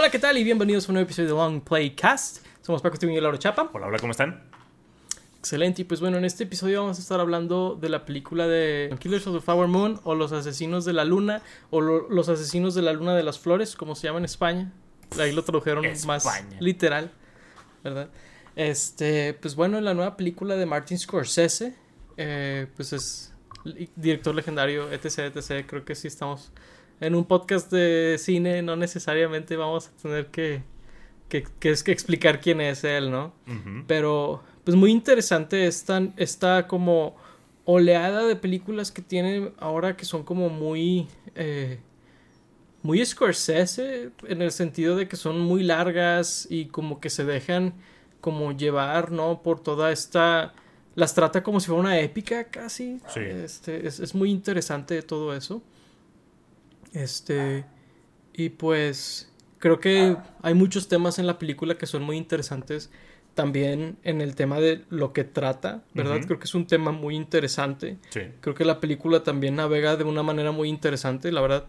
Hola, ¿qué tal? Y bienvenidos a un nuevo episodio de Long Play Cast. Somos Paco Steven y Laura Chapa. Hola, hola, ¿cómo están? Excelente. Y pues bueno, en este episodio vamos a estar hablando de la película de Killers of the Flower Moon o Los Asesinos de la Luna o lo- Los Asesinos de la Luna de las Flores, como se llama en España. Ahí lo tradujeron más literal, ¿verdad? Este, pues bueno, la nueva película de Martin Scorsese, eh, pues es director legendario, etc, etc. Creo que sí estamos en un podcast de cine, no necesariamente vamos a tener que, que, que explicar quién es él, ¿no? Pero, pues muy interesante esta, esta como oleada de películas que tiene ahora que son como muy... eh, muy Scorsese en el sentido de que son muy largas y como que se dejan como llevar, ¿no? Por toda esta... Las trata como si fuera una épica casi. Sí. Este, es, es muy interesante todo eso. Este... Y pues creo que hay muchos temas en la película que son muy interesantes también en el tema de lo que trata, ¿verdad? Creo que es un tema muy interesante. Sí. Creo que la película también navega de una manera muy interesante, la verdad.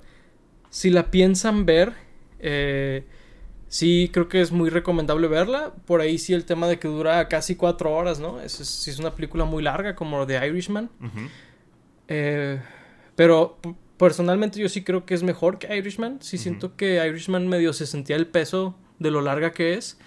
Si la piensan ver, eh, sí creo que es muy recomendable verla. Por ahí sí el tema de que dura casi cuatro horas, ¿no? Es, es, una película muy larga como The Irishman. Eh, pero personalmente yo sí creo que es mejor que Irishman. Sí siento que Irishman medio se sentía el peso de lo larga que es.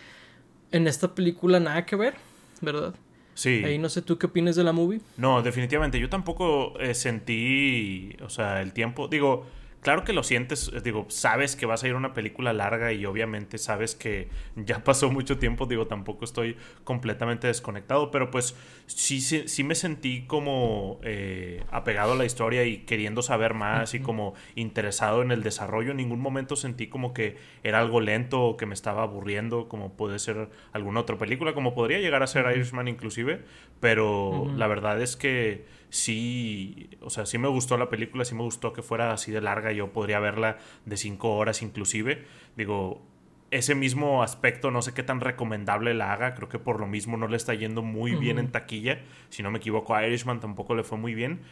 En esta película nada que ver, ¿verdad? Sí. Ahí no sé tú qué opinas de la movie. No, definitivamente. Yo tampoco eh, sentí, o sea, el tiempo. Digo, claro que lo sientes, eh, digo, sabes que vas a ir a una película larga y obviamente sabes que ya pasó mucho tiempo. Digo, tampoco estoy completamente desconectado, pero pues sí, sí, sí me sentí como eh, apegado a la historia y queriendo saber más y como interesado en el desarrollo. En ningún momento sentí como que era algo lento o que me estaba aburriendo, como puede ser alguna otra película, como podría llegar a ser Irishman inclusive, pero la verdad es que sí, o sea, sí me gustó la película, sí me gustó que fuera así de larga, yo podría verla de cinco horas inclusive, digo, ese mismo aspecto no sé qué tan recomendable la haga, creo que por lo mismo no le está yendo muy bien en taquilla, si no me equivoco a Irishman tampoco le fue muy bien,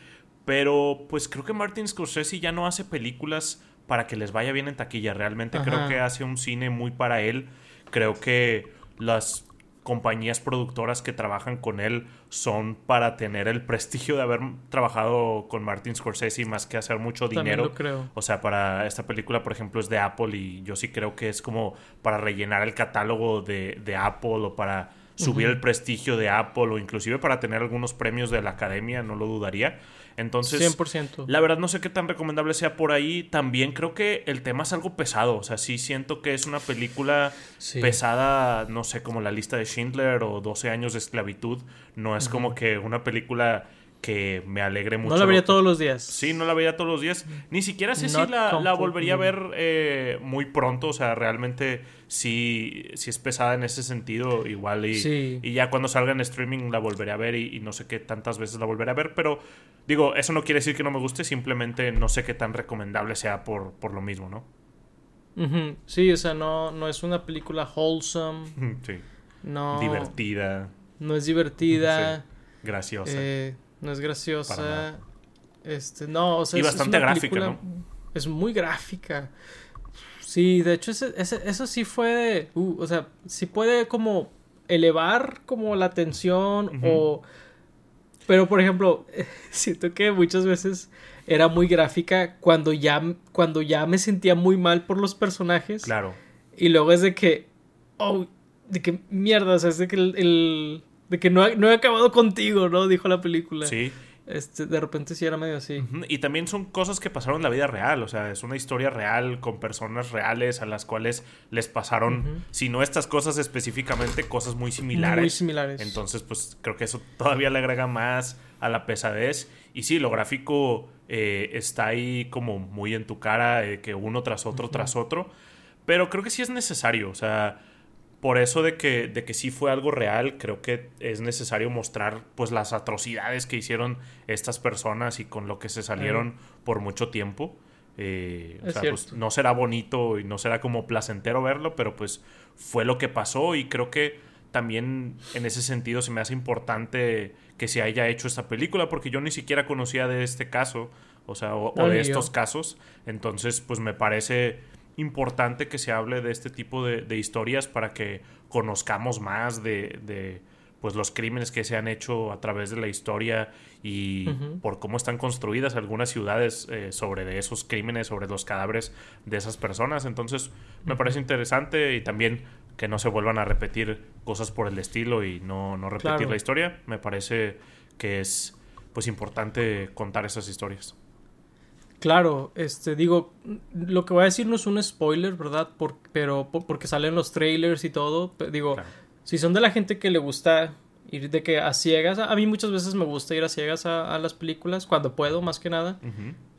pero pues creo que Martin Scorsese ya no hace películas para que les vaya bien en taquilla, realmente creo que hace un cine muy para él, creo que las compañías productoras que trabajan con él son para tener el prestigio de haber trabajado con Martin Scorsese más que hacer mucho dinero. lo creo. O sea, para esta película, por ejemplo, es de Apple y yo sí creo que es como para rellenar el catálogo de, de Apple o para subir el prestigio de Apple o inclusive para tener algunos premios de la academia, no lo dudaría. Entonces, 100%. la verdad no sé qué tan recomendable sea por ahí. También creo que el tema es algo pesado. O sea, sí siento que es una película Sí. pesada, no sé, como la lista de Schindler o 12 años de esclavitud. No es como que una película que me alegre mucho. No la vería todos los días. Sí, no la veía todos los días. Ni siquiera sé si la, volvería a ver eh, muy pronto. O sea, realmente sí, sí es pesada en ese sentido. Igual y, Sí. y ya cuando salga en streaming la volveré a ver y, y no sé qué tantas veces la volveré a ver. Pero digo, eso no quiere decir que no me guste. Simplemente no sé qué tan recomendable sea por, por lo mismo, ¿no? Sí, o sea, no, no es una película wholesome. Sí. No. Divertida, No es divertida. graciosa. eh, no es graciosa. Este, no, o sea, Y es bastante una gráfica, película- Es muy gráfica. Sí, de hecho, ese- ese- eso sí fue de. uh, o sea, sí puede como elevar como la tensión o. Pero, por ejemplo, siento que muchas veces era muy gráfica cuando ya, cuando ya me sentía muy mal por los personajes. Claro. Y luego es de que. Oh, de que mierda, o sea, es de que el. el- de que no, he- no he acabado contigo, ¿no? Dijo la película. Sí. Este, de repente sí era medio así. Y también son cosas que pasaron en la vida real, o sea, es una historia real con personas reales a las cuales les pasaron, si no estas cosas específicamente, cosas muy similares. Muy similares. Entonces, pues creo que eso todavía le agrega más a la pesadez. Y sí, lo gráfico eh, está ahí como muy en tu cara, eh, que uno tras otro, tras otro. Pero creo que sí es necesario, o sea, por eso de que, de que sí fue algo real, creo que es necesario mostrar pues las atrocidades que hicieron estas personas y con lo que se salieron por mucho tiempo. Eh, o sea, pues, no será bonito y no será como placentero verlo, pero pues fue lo que pasó y creo que también en ese sentido se me hace importante que se haya hecho esta película porque yo ni siquiera conocía de este caso, o sea, o, de estos yo. casos. Entonces, pues me parece importante que se hable de este tipo de, historias para que conozcamos más de, pues los crímenes que se han hecho a través de la historia y por cómo están construidas algunas ciudades eh, sobre esos crímenes, sobre los cadáveres de esas personas. Entonces me parece interesante y también que no se vuelvan a repetir cosas por el estilo y no, no repetir la historia. Me parece que es pues importante contar esas historias. Claro, este, digo, lo que voy a decir no es un spoiler, ¿verdad? pero porque salen los trailers y todo. Digo, si son de la gente que le gusta ir de que a ciegas, a mí muchas veces me gusta ir a ciegas a, las películas, cuando puedo, más que nada.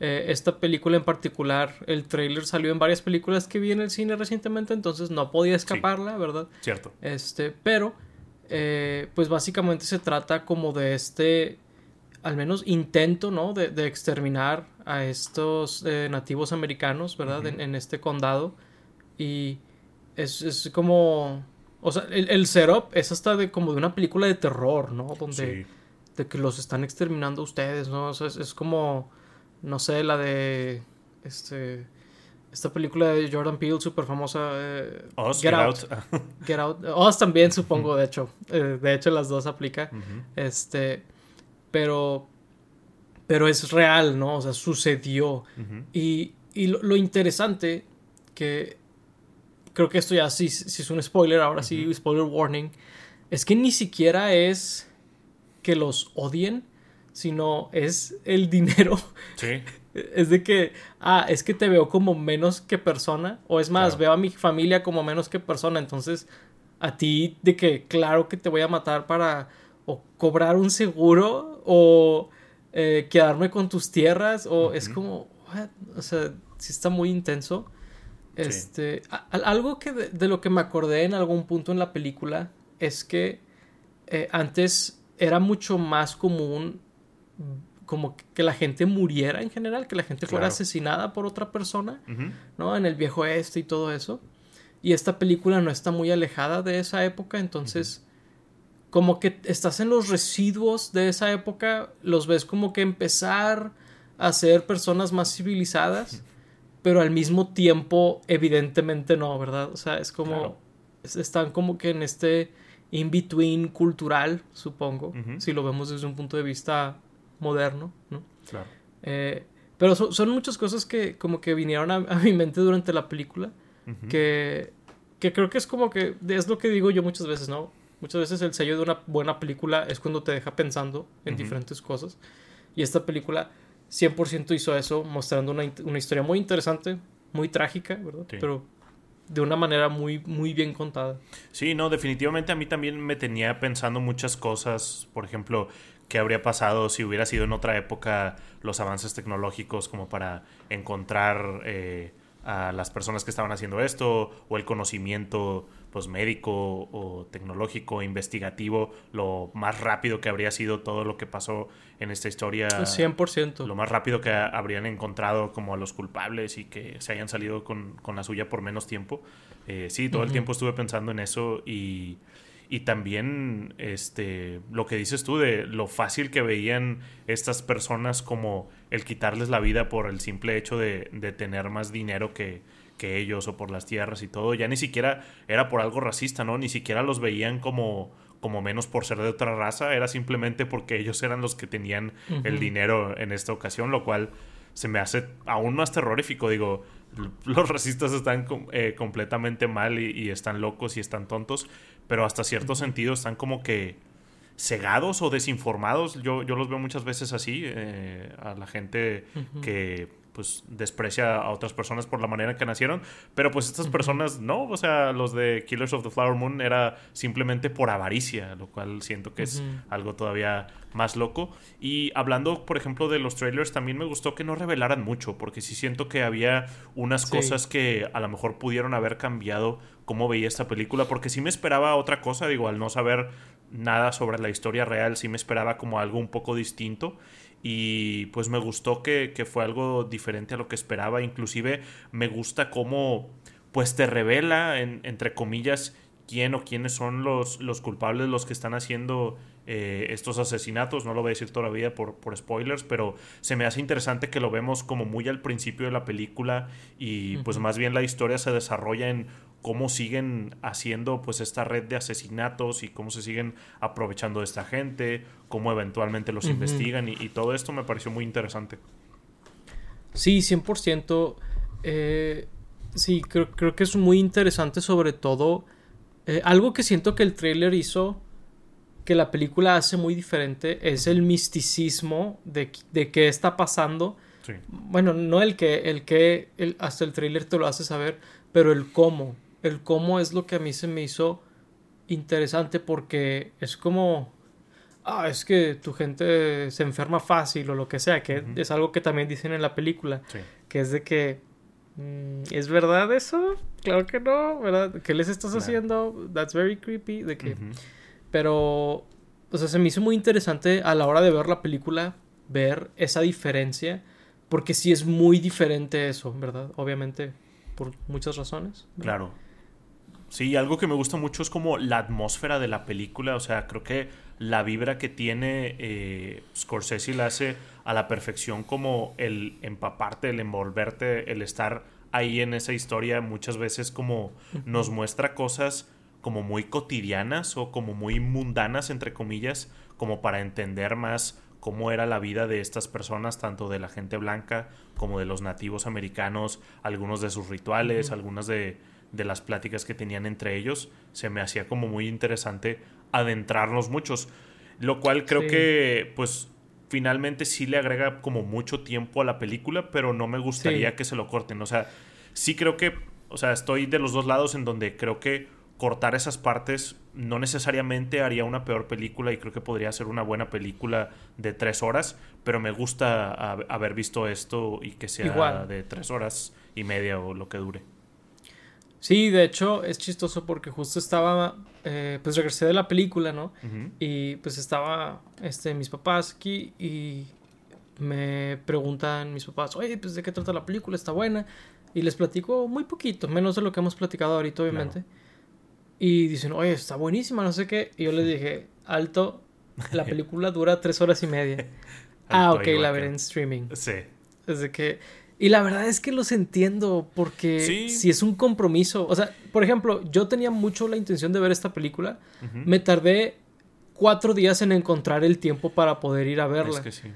Eh, esta película en particular, el trailer salió en varias películas que vi en el cine recientemente, entonces no podía escaparla, ¿verdad? Cierto. Este, pero, eh, pues básicamente se trata como de este al menos intento, ¿no? De, de exterminar a estos eh, nativos americanos, ¿verdad? en, este condado. Y es, es como... O sea, el, el, setup es hasta de como de una película de terror, ¿no? Donde... De que los están exterminando ustedes, ¿no? O sea, es, como... No sé, la de... Este... Esta película de Jordan Peele, súper famosa. Eh, Get, Out. Get Out. Oz también, supongo, de hecho. Eh, de hecho, las dos aplica. Este pero, pero es real, ¿no? O sea, sucedió. Y, y lo, interesante que creo que esto ya sí, sí es un spoiler, ahora sí, spoiler warning, es que ni siquiera es que los odien, sino es el dinero. Sí. Es de que, ah, es que te veo como menos que persona, o es más, veo a mi familia como menos que persona, entonces a ti de que claro que te voy a matar para o cobrar un seguro o eh, quedarme con tus tierras o es como, o sea, sí está muy intenso. Este, algo que de, lo que me acordé en algún punto en la película es que eh, antes era mucho más común como que la gente muriera en general, que la gente fuera asesinada por otra persona, ¿no? En el viejo este y todo eso. Y esta película no está muy alejada de esa época, entonces como que estás en los residuos de esa época, los ves como que empezar a ser personas más civilizadas, pero al mismo tiempo evidentemente no, ¿verdad? O sea, es como están como que en este in between cultural, supongo, si lo vemos desde un punto de vista moderno, ¿no? Claro. Eh, pero son muchas cosas que como que vinieron a, mi mente durante la película, que, que creo que es como que es lo que digo yo muchas veces, ¿no? Muchas veces el sello de una buena película es cuando te deja pensando en diferentes cosas. Y esta película 100% hizo eso, mostrando una, historia muy interesante, muy trágica, ¿verdad? Pero de una manera muy, muy bien contada. Sí, no, definitivamente a mí también me tenía pensando muchas cosas. Por ejemplo, qué habría pasado si hubiera sido en otra época los avances tecnológicos como para encontrar eh, a las personas que estaban haciendo esto o el conocimiento pues médico o tecnológico, investigativo, lo más rápido que habría sido todo lo que pasó en esta historia. 100%. Lo más rápido que habrían encontrado como a los culpables y que se hayan salido con, la suya por menos tiempo. Eh, sí, todo el tiempo estuve pensando en eso y, y también este, lo que dices tú de lo fácil que veían estas personas como el quitarles la vida por el simple hecho de, de tener más dinero que, que ellos o por las tierras y todo. Ya ni siquiera era por algo racista, ¿no? Ni siquiera los veían como, como menos por ser de otra raza, era simplemente porque ellos eran los que tenían el dinero en esta ocasión, lo cual se me hace aún más terrorífico. Digo, los racistas están eh, completamente mal y, están locos y están tontos, pero hasta cierto sentido están como que cegados o desinformados. Yo, yo los veo muchas veces así, eh, a la gente que pues desprecia a otras personas por la manera en que nacieron, pero pues estas personas no, o sea, los de Killers of the Flower Moon era simplemente por avaricia, lo cual siento que es algo todavía más loco. Y hablando, por ejemplo, de los trailers, también me gustó que no revelaran mucho, porque sí siento que había unas cosas que a lo mejor pudieron haber cambiado cómo veía esta película, porque sí me esperaba otra cosa, digo, al no saber nada sobre la historia real, sí me esperaba como algo un poco distinto y pues me gustó que, fue algo diferente a lo que esperaba. Inclusive me gusta cómo pues te revela, entre comillas, quién o quiénes son los, los culpables, los que están haciendo eh, estos asesinatos. No lo voy a decir todavía por, por spoilers, pero se me hace interesante que lo vemos como muy al principio de la película y pues más bien la historia se desarrolla en cómo siguen haciendo pues esta red de asesinatos y cómo se siguen aprovechando de esta gente, cómo eventualmente los investigan y, todo esto me pareció muy interesante. Sí, 100%. Eh, sí, creo, creo, que es muy interesante sobre todo. Eh, algo que siento que el trailer hizo que la película hace muy diferente es el misticismo de, de qué está pasando. Bueno, no el que, el que hasta el trailer te lo hace saber, pero el cómo el cómo es lo que a mí se me hizo interesante porque es como, ah, es que tu gente se enferma fácil o lo que sea, que es algo que también dicen en la película, que es de que, mm, ¿es verdad eso? Claro que no, ¿verdad? ¿Qué les estás haciendo? That's very creepy, de que, pero, o sea, se me hizo muy interesante a la hora de ver la película, ver esa diferencia, porque sí es muy diferente eso, ¿verdad? Obviamente, por muchas razones. Claro. Sí, algo que me gusta mucho es como la atmósfera de la película. O sea, creo que la vibra que tiene eh, Scorsese la hace a la perfección como el empaparte, el envolverte, el estar ahí en esa historia muchas veces como nos muestra cosas como muy cotidianas o como muy mundanas, entre comillas, como para entender más cómo era la vida de estas personas, tanto de la gente blanca como de los nativos americanos, algunos de sus rituales, algunas de de las pláticas que tenían entre ellos, se me hacía como muy interesante adentrarnos muchos, lo cual creo que pues finalmente sí le agrega como mucho tiempo a la película, pero no me gustaría que se lo corten, o sea, sí creo que, o sea, estoy de los dos lados en donde creo que cortar esas partes no necesariamente haría una peor película y creo que podría ser una buena película de tres horas, pero me gusta haber visto esto y que sea de tres horas y media o lo que dure. Sí, de hecho es chistoso porque justo estaba, eh, pues regresé de la película, ¿no? Y pues estaba, este, mis papás aquí y me preguntan mis papás, oye, pues de qué trata la película, está buena. Y les platico muy poquito, menos de lo que hemos platicado ahorita, obviamente. Y dicen, oye, está buenísima, no sé qué. Y yo les dije, alto, la película dura tres horas y media. ah, ok, la veré en streaming. Sí. Desde que y la verdad es que los entiendo porque si es un compromiso, o sea, por ejemplo, yo tenía mucho la intención de ver esta película, me tardé cuatro días en encontrar el tiempo para poder ir a verla. Es que sí.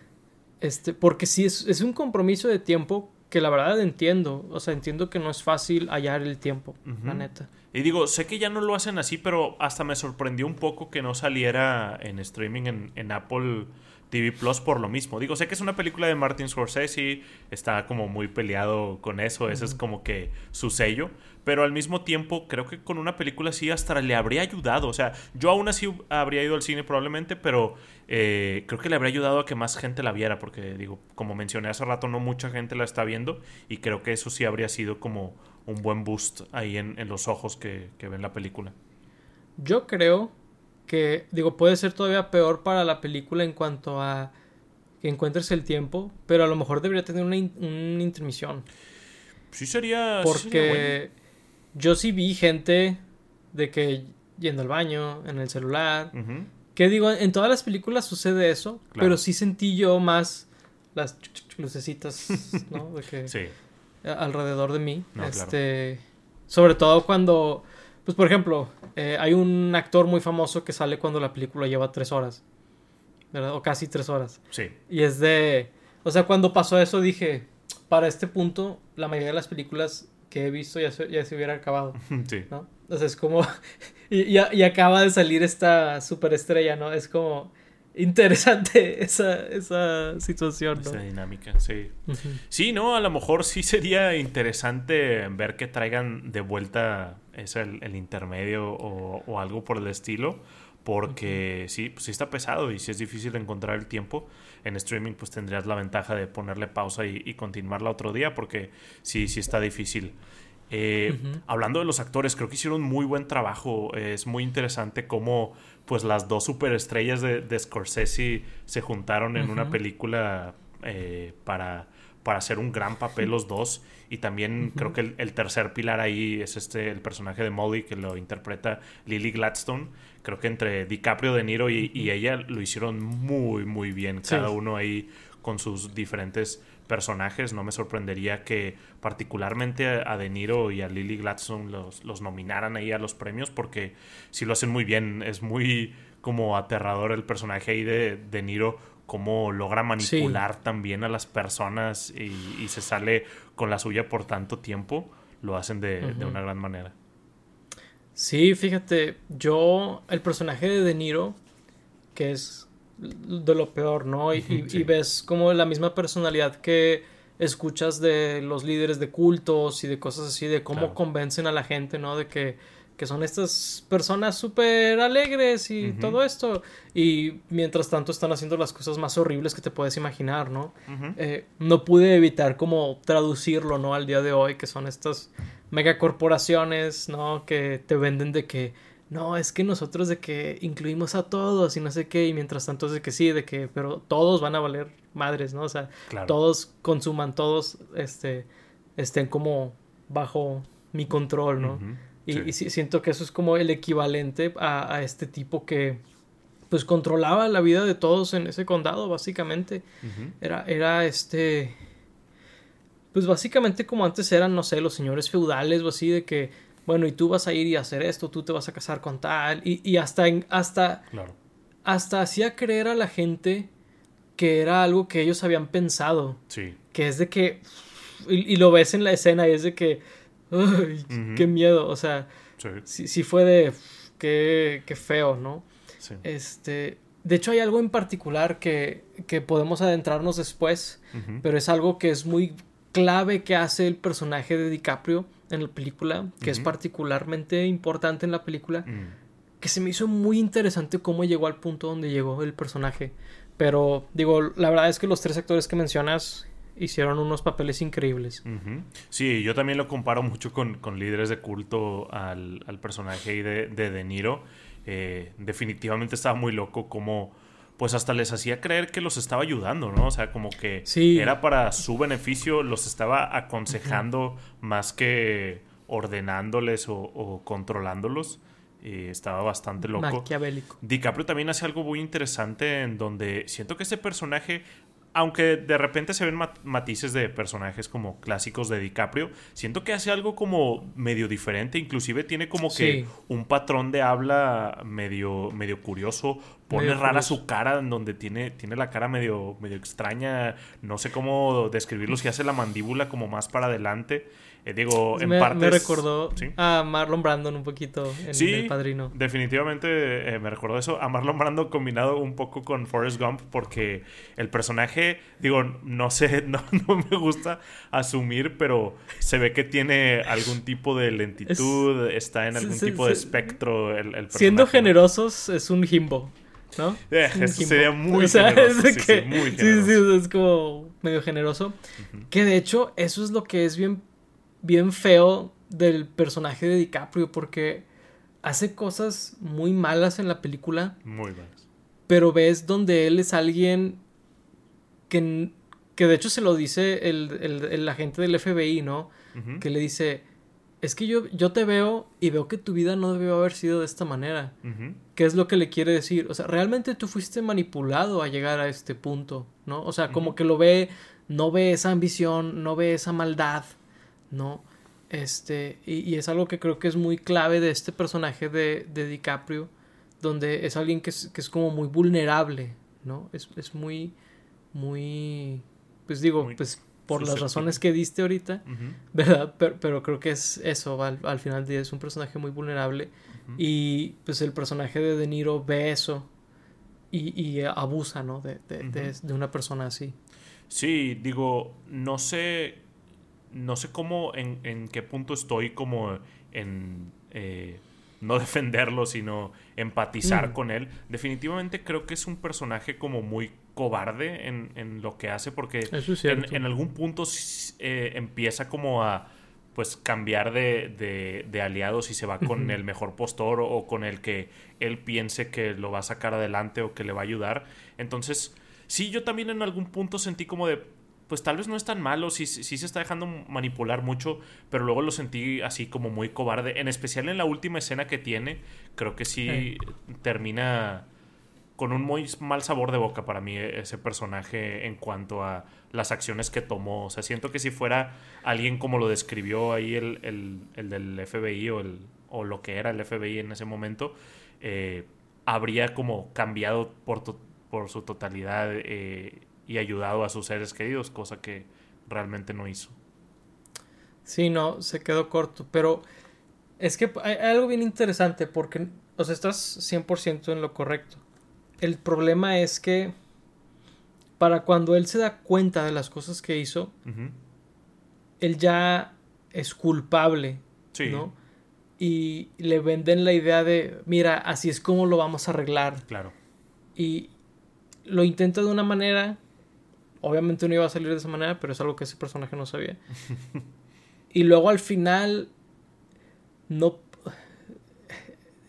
Este, porque sí, es, un compromiso de tiempo que la verdad entiendo, o sea, entiendo que no es fácil hallar el tiempo, la neta. Y digo, sé que ya no lo hacen así, pero hasta me sorprendió un poco que no saliera en streaming en, en Apple TV Plus por lo mismo. Digo, sé que es una película de Martin Scorsese, está como muy peleado con eso, ese es como que su sello, pero al mismo tiempo creo que con una película así hasta le habría ayudado, o sea, yo aún así habría ido al cine probablemente, pero eh, creo que le habría ayudado a que más gente la viera, porque digo, como mencioné hace rato, no mucha gente la está viendo y creo que eso sí habría sido como un buen boost ahí en, los ojos que, que ven la película. Yo creo que digo, puede ser todavía peor para la película en cuanto a que encuentres el tiempo, pero a lo mejor debería tener una, intermisión. Sí sería... Porque yo sí vi gente de que yendo al baño, en el celular, que digo, en todas las películas sucede eso, pero sí sentí yo más las lucecitas, ¿no? De que sí. alrededor de mí. este, Sobre todo cuando pues por ejemplo, eh, hay un actor muy famoso que sale cuando la película lleva tres horas. ¿Verdad? O casi tres horas. Sí. Y es de... O sea, cuando pasó eso dije, para este punto, la mayoría de las películas que he visto ya se, ya se hubiera acabado. Sí. ¿no? Entonces es como... y, y, acaba de salir esta superestrella, ¿no? Es como interesante esa, esa situación. ¿no? Esa dinámica, sí. Sí, ¿no? A lo mejor sí sería interesante ver que traigan de vuelta es el, intermedio o, algo por el estilo. Porque sí, pues sí está pesado y si es difícil encontrar el tiempo. En streaming pues tendrías la ventaja de ponerle pausa y, y continuarla otro día porque sí, sí está difícil. Eh, hablando de los actores, creo que hicieron muy buen trabajo. Es muy interesante cómo pues las dos superestrellas de, de Scorsese se juntaron en una película eh, para para hacer un gran papel los dos. Y también creo que el, tercer pilar ahí es este, el personaje de Molly que lo interpreta Lily Gladstone. Creo que entre DiCaprio, De Niro y, ella lo hicieron muy, muy bien. Cada uno ahí con sus diferentes personajes. No me sorprendería que particularmente a De Niro y a Lily Gladstone los, los nominaran ahí a los premios porque si lo hacen muy bien. Es muy como aterrador el personaje ahí de De Niro cómo logra manipular también a las personas y, se sale con la suya por tanto tiempo, lo hacen de, una gran manera. Sí, fíjate, yo, el personaje de De Niro, que es de lo peor, ¿no? Y, ves como la misma personalidad que escuchas de los líderes de cultos y de cosas así, de cómo convencen a la gente, ¿no? De que que son estas personas súper alegres y todo esto. Y mientras tanto están haciendo las cosas más horribles que te puedes imaginar, ¿no? Eh, no pude evitar como traducirlo, ¿no? Al día de hoy, que son estas megacorporaciones, ¿no? Que te venden de que, no, es que nosotros de que incluimos a todos y no sé qué, y mientras tanto es de que sí, de que, pero todos van a valer madres, ¿no? O sea, todos consuman, todos, este, estén como bajo mi control, ¿no? Y, siento que eso es como el equivalente a, este tipo que pues controlaba la vida de todos en ese condado, básicamente. Era, era este. Pues básicamente como antes eran, no sé, los señores feudales o así, de que, bueno, y tú vas a ir y hacer esto, tú te vas a casar con tal. Y, y hasta en, hasta. Hasta hacía creer a la gente que era algo que ellos habían pensado. Sí. Que es de que. y lo ves en la escena y es de que qué miedo. O sea, sí, fue de qué, qué feo, ¿no? Este. De hecho, hay algo en particular que, que podemos adentrarnos después, pero es algo que es muy clave que hace el personaje de DiCaprio en la película, que es particularmente importante en la película, mm. que se me hizo muy interesante cómo llegó al punto donde llegó el personaje. Pero digo, la verdad es que los tres actores que mencionas hicieron unos papeles increíbles. Sí, yo también lo comparo mucho con, líderes de culto al, personaje de, de De Niro. Eh, definitivamente estaba muy loco como pues hasta les hacía creer que los estaba ayudando, ¿no? O sea, como que era para su beneficio, los estaba aconsejando más que ordenándoles o, controlándolos. Y estaba bastante loco. Maquiavélico. DiCaprio también hace algo muy interesante en donde siento que ese personaje aunque de repente se ven matices de personajes como clásicos de DiCaprio, siento que hace algo como medio diferente, inclusive tiene como que un patrón de habla medio, medio curioso, pone rara su cara en donde tiene, tiene la cara medio, medio extraña, no sé cómo describirlo, si hace la mandíbula como más para adelante. Eh, digo, en me, partes... Me recordó a Marlon Brandon un poquito en El Padrino. definitivamente eh, me recordó eso. A Marlon Brandon combinado un poco con Forrest Gump porque el personaje, digo, no sé, no, me gusta asumir, pero se ve que tiene algún tipo de lentitud, está en algún tipo de espectro el, personaje. Siendo generosos, es un himbo. ¿no? Eh, eso sería muy generoso. sí, sí, muy generoso. Sí, sí, es como medio generoso. Que de hecho, eso es lo que es bien bien feo del personaje de DiCaprio porque hace cosas muy malas en la película. Muy malas. Pero ves donde él es alguien que, que de hecho se lo dice el, el, agente del FBI, ¿no? Que le dice, es que yo, yo te veo y veo que tu vida no debió haber sido de esta manera. ¿Qué es lo que le quiere decir? O sea, realmente tú fuiste manipulado a llegar a este punto, ¿no? O sea, como que lo ve, no ve esa ambición, no ve esa maldad, ¿no? Este, y, es algo que creo que es muy clave de este personaje de, de DiCaprio, donde es alguien que es, que es como muy vulnerable, ¿no? Es, es muy, muy, pues digo, pues por las razones que diste ahorita, ¿verdad? Pero, creo que es eso, al, al, final del día es un personaje muy vulnerable y pues el personaje de De Niro ve eso y, y abusa, ¿no? De, de, de una persona así. Sí, digo, no sé no sé cómo, en, en qué punto estoy como en eh, no defenderlo, sino empatizar mm. con él. Definitivamente creo que es un personaje como muy cobarde en, en lo que hace, porque en, en, algún punto eh, empieza como a pues cambiar de, de, aliados y se va con el mejor postor o, con el que él piense que lo va a sacar adelante o que le va a ayudar. Entonces, sí, yo también en algún punto sentí como de, pues tal vez no es tan malo, sí, sí se está dejando manipular mucho, pero luego lo sentí así como muy cobarde, en especial en la última escena que tiene, creo que sí termina con un muy mal sabor de boca para mí ese personaje en cuanto a las acciones que tomó. O sea, siento que si fuera alguien como lo describió ahí el, el, del FBI o, el, o lo que era el FBI en ese momento, eh, habría como cambiado por, por su totalidad eh, y ayudado a sus seres queridos, cosa que realmente no hizo. Sí, no, se quedó corto, pero es que hay algo bien interesante porque, o sea, estás 100% en lo correcto el problema es que para cuando él se da cuenta de las cosas que hizo, él ya es culpable, ¿no? Y le venden la idea de, mira, así es como lo vamos a arreglar. Claro. Y lo intenta de una manera, obviamente no iba a salir de esa manera, pero es algo que ese personaje no sabía. y luego al final no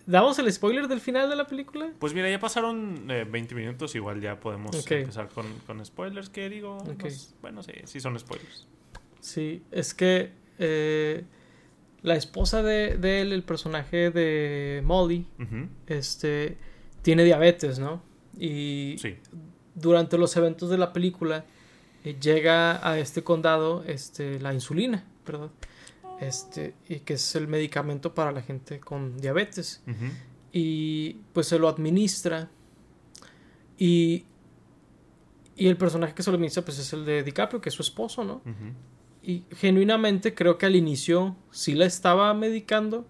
¿Damos el spoiler del final de la película? Pues mira, ya pasaron 20 eh, minutos, igual ya podemos empezar con, spoilers, que digo, bueno, sí, sí son spoilers. Sí, es que eh, la esposa de, él, el personaje de Molly, este, tiene diabetes, ¿no? Y durante los eventos de la película eh, llega a este condado este, la insulina, perdón este, y que es el medicamento para la gente con diabetes. Y pues se lo administra. Y, y el personaje que se lo administra pues es el de DiCaprio, que es su esposo, ¿no? Y genuinamente creo que al inicio sí la estaba medicando.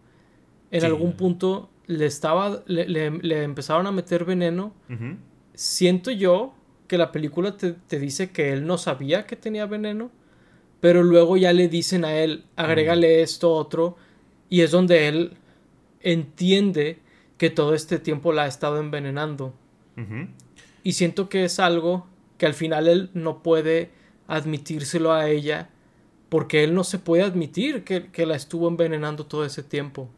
En algún punto le estaba. Le, empezaron a meter veneno. Siento yo que la película te, te, dice que él no sabía que tenía veneno pero luego ya le dicen a él, agrégale esto, otro, y es donde él entiende que todo este tiempo la ha estado envenenando. Y siento que es algo que al final él no puede admitírselo a ella, porque él no se puede admitir que, que la estuvo envenenando todo ese tiempo.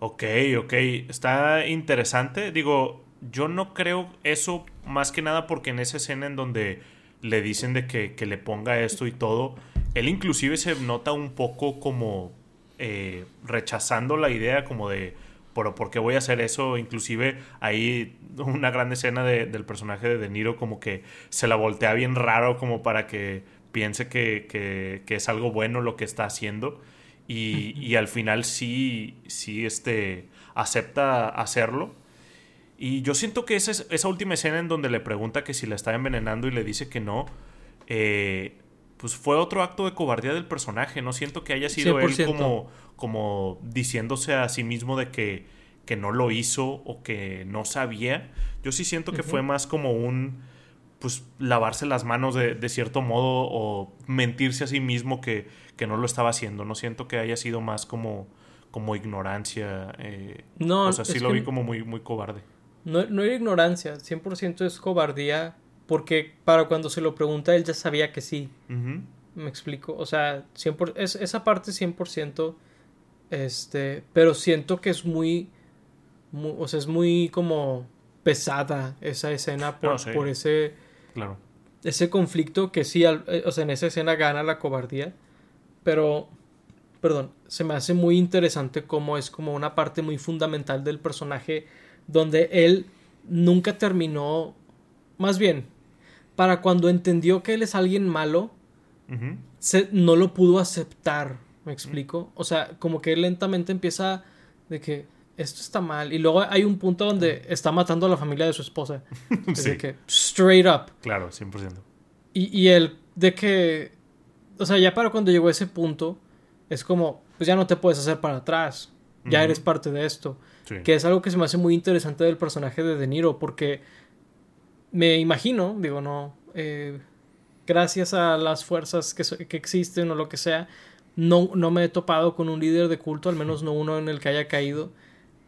Ok, ok, está interesante. Digo, yo no creo eso más que nada porque en esa escena en donde le dicen de que, le ponga esto y todo, él inclusive se nota un poco como eh, rechazando la idea como de, pero ¿por qué voy a hacer eso? Inclusive hay una gran escena del personaje de De Niro como que se la voltea bien raro como para que piense que, es algo bueno lo que está haciendo. Y, y, al final sí, sí este, acepta hacerlo. Y yo siento que esa, esa última escena en donde le pregunta que si la está envenenando y le dice que no, eh, pues fue otro acto de cobardía del personaje. No siento que haya sido él como, como diciéndose a sí mismo de que, que no lo hizo o que no sabía. Yo sí siento que fue más como un pues lavarse las manos de, de, cierto modo o mentirse a sí mismo que, que, no lo estaba haciendo. No siento que haya sido más como, como ignorancia. Eh, no, o sea, sí lo vi como muy, muy cobarde. No, no era ignorancia, 100% es cobardía, porque para cuando se lo pregunta él ya sabía que sí. Me explico, o sea, 100%, es, esa parte 100%, este, pero siento que es muy, o sea, es muy como pesada esa escena por, por ese, claro. ese conflicto que sí, eh, o sea, en esa escena gana la cobardía, pero, perdón, se me hace muy interesante cómo es como una parte muy fundamental del personaje donde él nunca terminó, más bien, para cuando entendió que él es alguien malo, se, no lo pudo aceptar, ¿me explico? O sea, como que lentamente empieza de que esto está mal. Y luego hay un punto donde está matando a la familia de su esposa. De que, straight up. Claro, 100%. Y, y él, de que, o sea, ya para cuando llegó a ese punto, es como, pues ya no te puedes hacer para atrás. Ya eres parte de esto. Que es algo que se me hace muy interesante del personaje de De Niro, porque me imagino, digo, no, eh, gracias a las fuerzas que, que, existen o lo que sea, no, no me he topado con un líder de culto, al menos no uno en el que haya caído,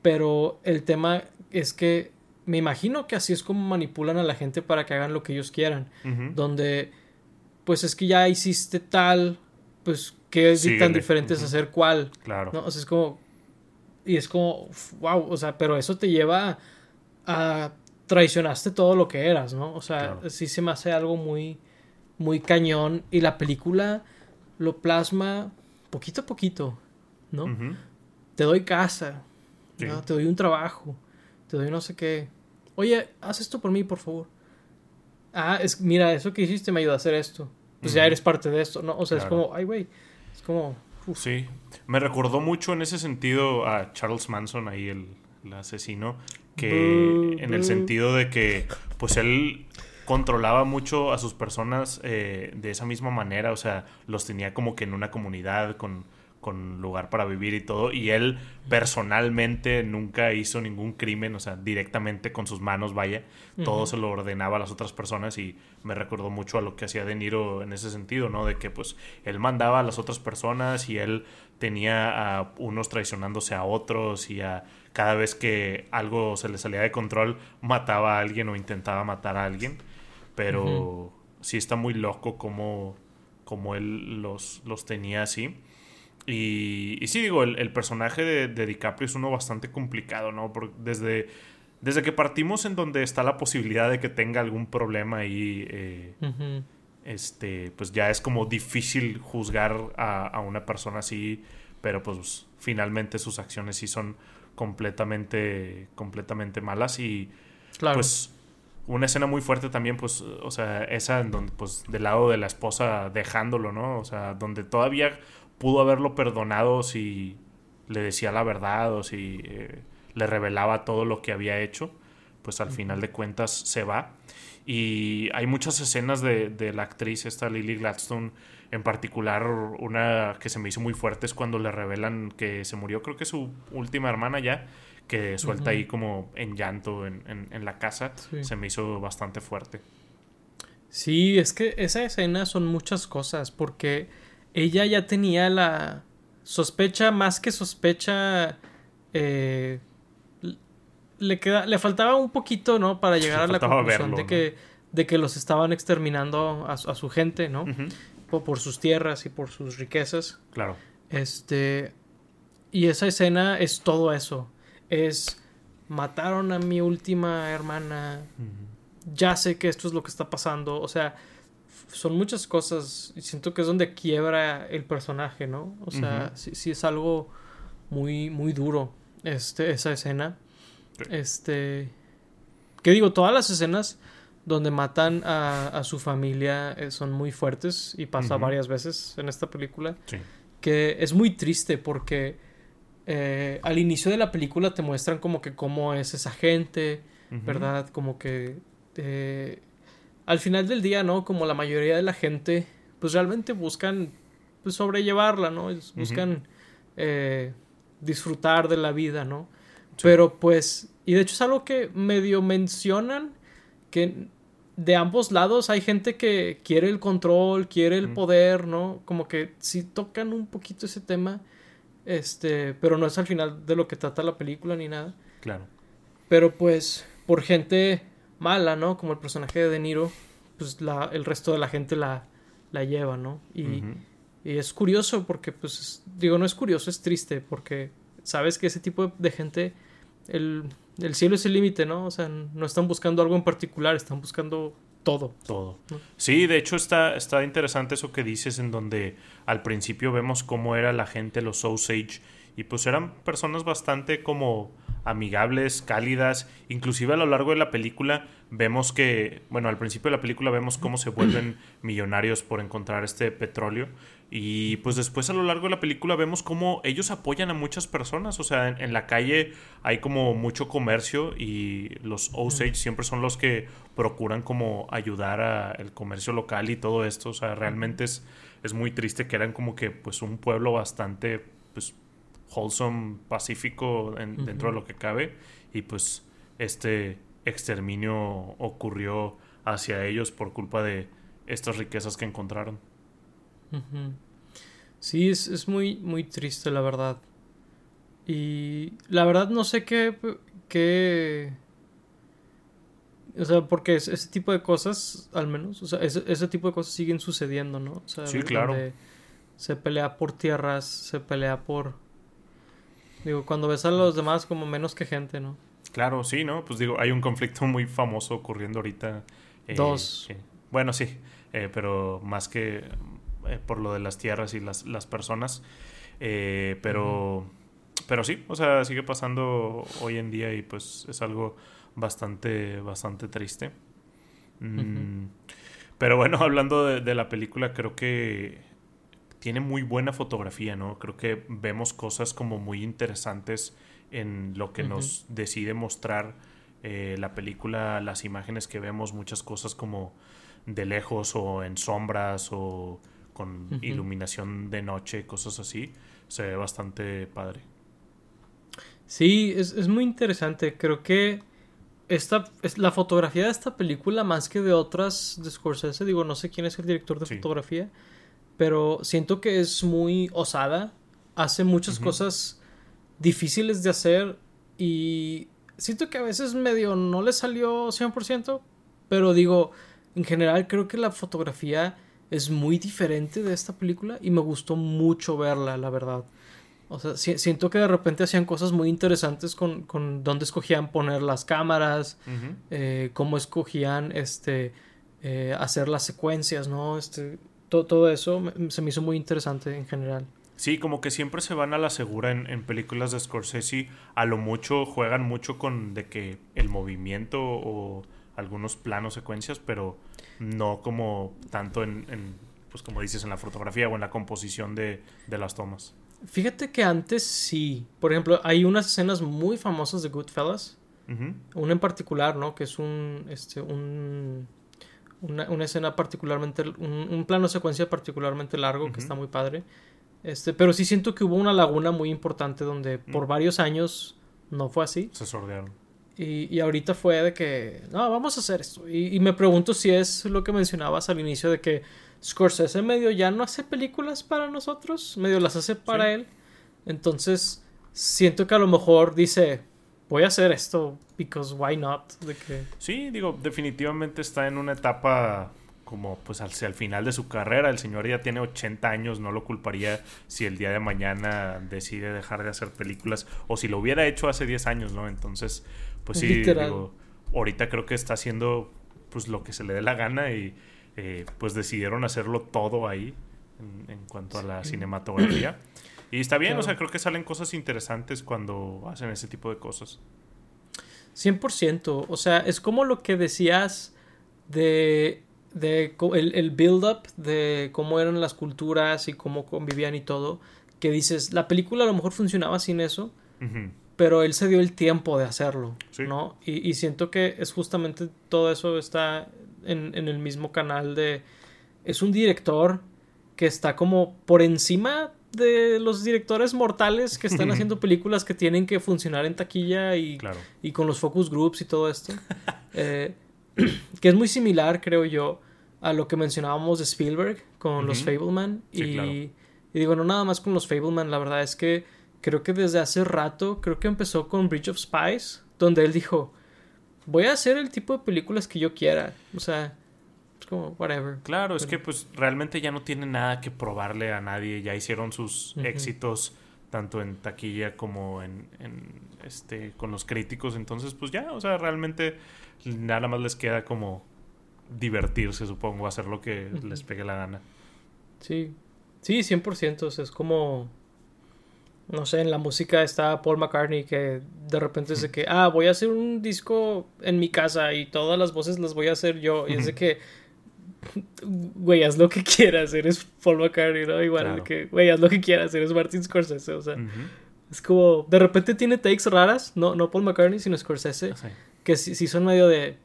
pero el tema es que me imagino que así es como manipulan a la gente para que hagan lo que ellos quieran, donde pues es que ya hiciste tal, pues que es tan diferentes hacer cuál. Claro. ¿no? O sea, es como, y es como, wow, o sea, pero eso te lleva a, traicionaste todo lo que eras, ¿no? O sea, sí se me hace algo muy, muy cañón y la película lo plasma poquito a poquito, ¿no? Te doy casa, te doy un trabajo, te doy no sé qué. Oye, haz esto por mí, por favor. Ah, es, mira, eso que hiciste me ayuda a hacer esto. Pues ya eres parte de esto, ¿no? O sea, es como, ay, güey, es como... Sí, me recordó mucho en ese sentido a Charles Manson, ahí el, asesino, que en el sentido de que, pues él controlaba mucho a sus personas eh, de esa misma manera, o sea, los tenía como que en una comunidad con con lugar para vivir y todo. Y él personalmente nunca hizo ningún crimen, o sea, directamente con sus manos, vaya. Todo se lo ordenaba a las otras personas y me recordó mucho a lo que hacía De Niro en ese sentido, ¿no? De que pues él mandaba a las otras personas y él tenía a unos traicionándose a otros y a cada vez que algo se le salía de control mataba a alguien o intentaba matar a alguien. Pero sí está muy loco como, como él los, los tenía así. Y, y sí, digo, el, personaje de, DiCaprio es uno bastante complicado, ¿no? Porque desde, desde que partimos en donde está la posibilidad de que tenga algún problema ahí, eh, este, pues ya es como difícil juzgar a, una persona así, pero pues finalmente sus acciones sí son completamente, completamente malas y pues una escena muy fuerte también, pues, o sea, esa en donde, pues, del lado de la esposa dejándolo, ¿no? O sea, donde todavía pudo haberlo perdonado si le decía la verdad o si eh, le revelaba todo lo que había hecho, pues al final de cuentas se va. Y hay muchas escenas de, de, la actriz, esta Lily Gladstone, en particular una que se me hizo muy fuerte es cuando le revelan que se murió, creo que su última hermana ya, que suelta ahí como en llanto en, en, la casa, se me hizo bastante fuerte. Sí, es que esa escena son muchas cosas, porque ella ya tenía la sospecha, más que sospecha, eh, le, queda, le faltaba un poquito, ¿no? Para llegar a la conclusión de, que, de que los estaban exterminando a, su gente, ¿no? por, sus tierras y por sus riquezas. Claro. Este. Y esa escena es todo eso. Es. Mataron a mi última hermana. Ya sé que esto es lo que está pasando. O sea, son muchas cosas y siento que es donde quiebra el personaje, ¿no? O sea, sí, es algo muy, muy duro este, esa escena. Este, que digo, todas las escenas donde matan a, su familia eh, son muy fuertes y pasa varias veces en esta película. Que es muy triste porque eh, al inicio de la película te muestran como que cómo es esa gente, ¿verdad? Como que eh, al final del día, ¿no? Como la mayoría de la gente, pues realmente buscan pues, sobrellevarla, ¿no? Buscan eh, disfrutar de la vida, ¿no? Pero pues, y de hecho es algo que medio mencionan, que de ambos lados hay gente que quiere el control, quiere el poder, ¿no? Como que sí tocan un poquito ese tema, este, pero no es al final de lo que trata la película ni nada. Claro. Pero pues, por gente mala, ¿no? Como el personaje de De Niro, pues la, el resto de la gente la, la lleva, ¿no? Y, y, es curioso porque, pues, digo, no es curioso, es triste porque sabes que ese tipo de gente, el, el cielo es el límite, ¿no? O sea, no están buscando algo en particular, están buscando todo. Todo. Sí, de hecho está, está interesante eso que dices en donde al principio vemos cómo era la gente, los Osage, y pues eran personas bastante como amigables, cálidas, inclusive a lo largo de la película vemos que, bueno, al principio de la película vemos cómo se vuelven millonarios por encontrar este petróleo. Y pues después a lo largo de la película vemos cómo ellos apoyan a muchas personas, o sea, en, la calle hay como mucho comercio y los Osage siempre son los que procuran como ayudar al comercio local y todo esto, o sea, realmente es, es muy triste que eran como que pues un pueblo bastante pues wholesome, pacífico dentro de lo que cabe. Y pues este exterminio ocurrió hacia ellos por culpa de estas riquezas que encontraron. Sí, es, muy, muy triste, la verdad. Y la verdad no sé qué... qué... O sea, porque ese tipo de cosas, al menos, o sea, ese, tipo de cosas siguen sucediendo, ¿no? O sea, sí, claro. Se pelea por tierras, se pelea por Digo, cuando ves a los demás como menos que gente, ¿no? Claro, sí, ¿no? Pues digo, hay un conflicto muy famoso ocurriendo ahorita. Eh, dos. Bueno, sí, eh, pero más que eh, por lo de las tierras y las, las personas. Eh, pero, pero sí, o sea, sigue pasando hoy en día y pues es algo bastante, bastante triste. Mm, pero bueno, hablando de, la película, creo que tiene muy buena fotografía, ¿no? Creo que vemos cosas como muy interesantes en lo que nos decide mostrar eh, la película, las imágenes que vemos, muchas cosas como de lejos o en sombras o con iluminación de noche, cosas así, se ve bastante padre. Sí, es, es muy interesante. Creo que esta, es, la fotografía de esta película, más que de otras de Scorsese, digo, no sé quién es el director de fotografía, pero siento que es muy osada, hace muchas cosas difíciles de hacer y siento que a veces medio no le salió 100%, pero digo, en general creo que la fotografía es muy diferente de esta película y me gustó mucho verla, la verdad. O sea, siento que de repente hacían cosas muy interesantes con, con dónde escogían poner las cámaras, eh, cómo escogían este, eh, hacer las secuencias, ¿no? Este, todo eso se me hizo muy interesante en general. Sí, como que siempre se van a la segura en, en, películas de Scorsese. A lo mucho juegan mucho con de que el movimiento o algunos planos, secuencias, pero no como tanto en, en pues como dices, en la fotografía o en la composición de, de las tomas. Fíjate que antes sí. Por ejemplo, hay unas escenas muy famosas de Goodfellas. Una en particular, ¿no? Que es un. Este, un. Una, una escena particularmente. Un, un, plano secuencia particularmente largo que está muy padre. Este, pero sí siento que hubo una laguna muy importante donde por mm. varios años no fue así. Se sordearon. Y, y, ahorita fue de que, no, vamos a hacer esto. Y, y, me pregunto si es lo que mencionabas al inicio de que Scorsese medio ya no hace películas para nosotros, medio las hace para él. Entonces, siento que a lo mejor dice, voy a hacer esto, because why not? De que... Sí, digo, definitivamente está en una etapa como pues hacia el final de su carrera. El señor ya tiene 80 años, no lo culparía si el día de mañana decide dejar de hacer películas o si lo hubiera hecho hace 10 años, ¿no? Entonces, pues sí, digo, ahorita creo que está haciendo pues lo que se le dé la gana y eh, pues decidieron hacerlo todo ahí en, cuanto a la cinematografía. Y está bien, o sea, creo que salen cosas interesantes cuando hacen ese tipo de cosas. 100%, o sea, es como lo que decías de, de el, el build-up de cómo eran las culturas y cómo convivían y todo, que dices, la película a lo mejor funcionaba sin eso, pero él se dio el tiempo de hacerlo, ¿no? Y, y, siento que es justamente todo eso está en, el mismo canal de... Es un director que está como por encima de los directores mortales que están haciendo películas que tienen que funcionar en taquilla y, y con los focus groups y todo esto. Eh, que es muy similar, creo yo, a lo que mencionábamos de Spielberg con los Fableman. y, y, digo, no nada más con los Fableman, la verdad es que creo que desde hace rato, creo que empezó con Bridge of Spies, donde él dijo, voy a hacer el tipo de películas que yo quiera. O sea, es como, whatever. Claro, es que pues realmente ya no tiene nada que probarle a nadie. Ya hicieron sus éxitos tanto en taquilla como en, este con los críticos. Entonces, pues ya, o sea, realmente nada más les queda como divertirse, supongo, hacer lo que les pegue la gana. Sí, sí, 100%. O sea, es como no sé, en la música está Paul McCartney que de repente es de que, ah, voy a hacer un disco en mi casa y todas las voces las voy a hacer yo. Y es de que, güey, haz lo que quieras, eres Paul McCartney, ¿no? Igual que, güey, haz lo que quieras, eres Martin Scorsese, o sea. Es como, de repente tiene takes raras, no, no Paul McCartney, sino Scorsese, que sí, sí, son medio de...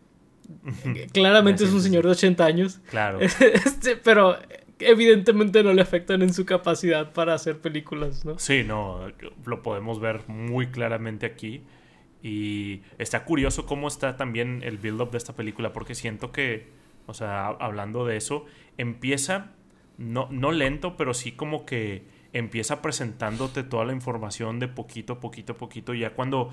Claramente es un señor de 80 años. Claro. este, pero evidentemente no le afectan en su capacidad para hacer películas, ¿no? Sí, no, lo podemos ver muy claramente aquí. Y está curioso cómo está también el build-up de esta película, porque siento que, o sea, hablando de eso, empieza, no, no lento, pero sí como que empieza presentándote toda la información de poquito, poquito, poquito. Ya cuando,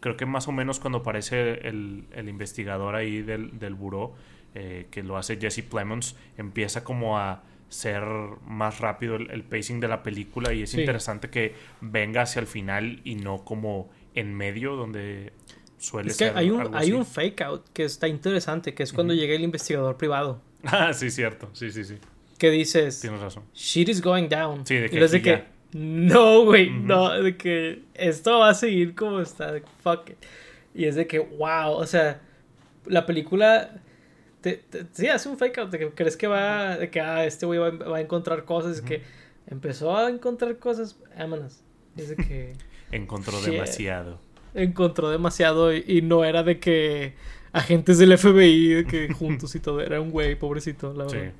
creo que más o menos cuando aparece el, investigador ahí del, del buró, eh, que lo hace Jesse Plemons, empieza como a ser más rápido el, pacing de la película y es interesante que venga hacia el final y no como en medio donde suele es que Hay un, hay un fake out que está interesante, que es cuando llega el investigador privado Ah, sí, cierto. Sí, sí, sí. Que dices. Tienes razón. Shit is going down. Sí, de que y es de que. No, güey. No, de que esto va a seguir como está. de Fuck it. Y es de que, wow. O sea, la película. Te, te- sí, hace un fake out de que crees que va. De que, ah, este güey va, va a encontrar cosas. Es que empezó a encontrar cosas. Vámonos. Es de que. Encontró Shit. demasiado. Encontró demasiado y, y no era de que agentes del FBI de que juntos y todo, era un güey pobrecito, la verdad.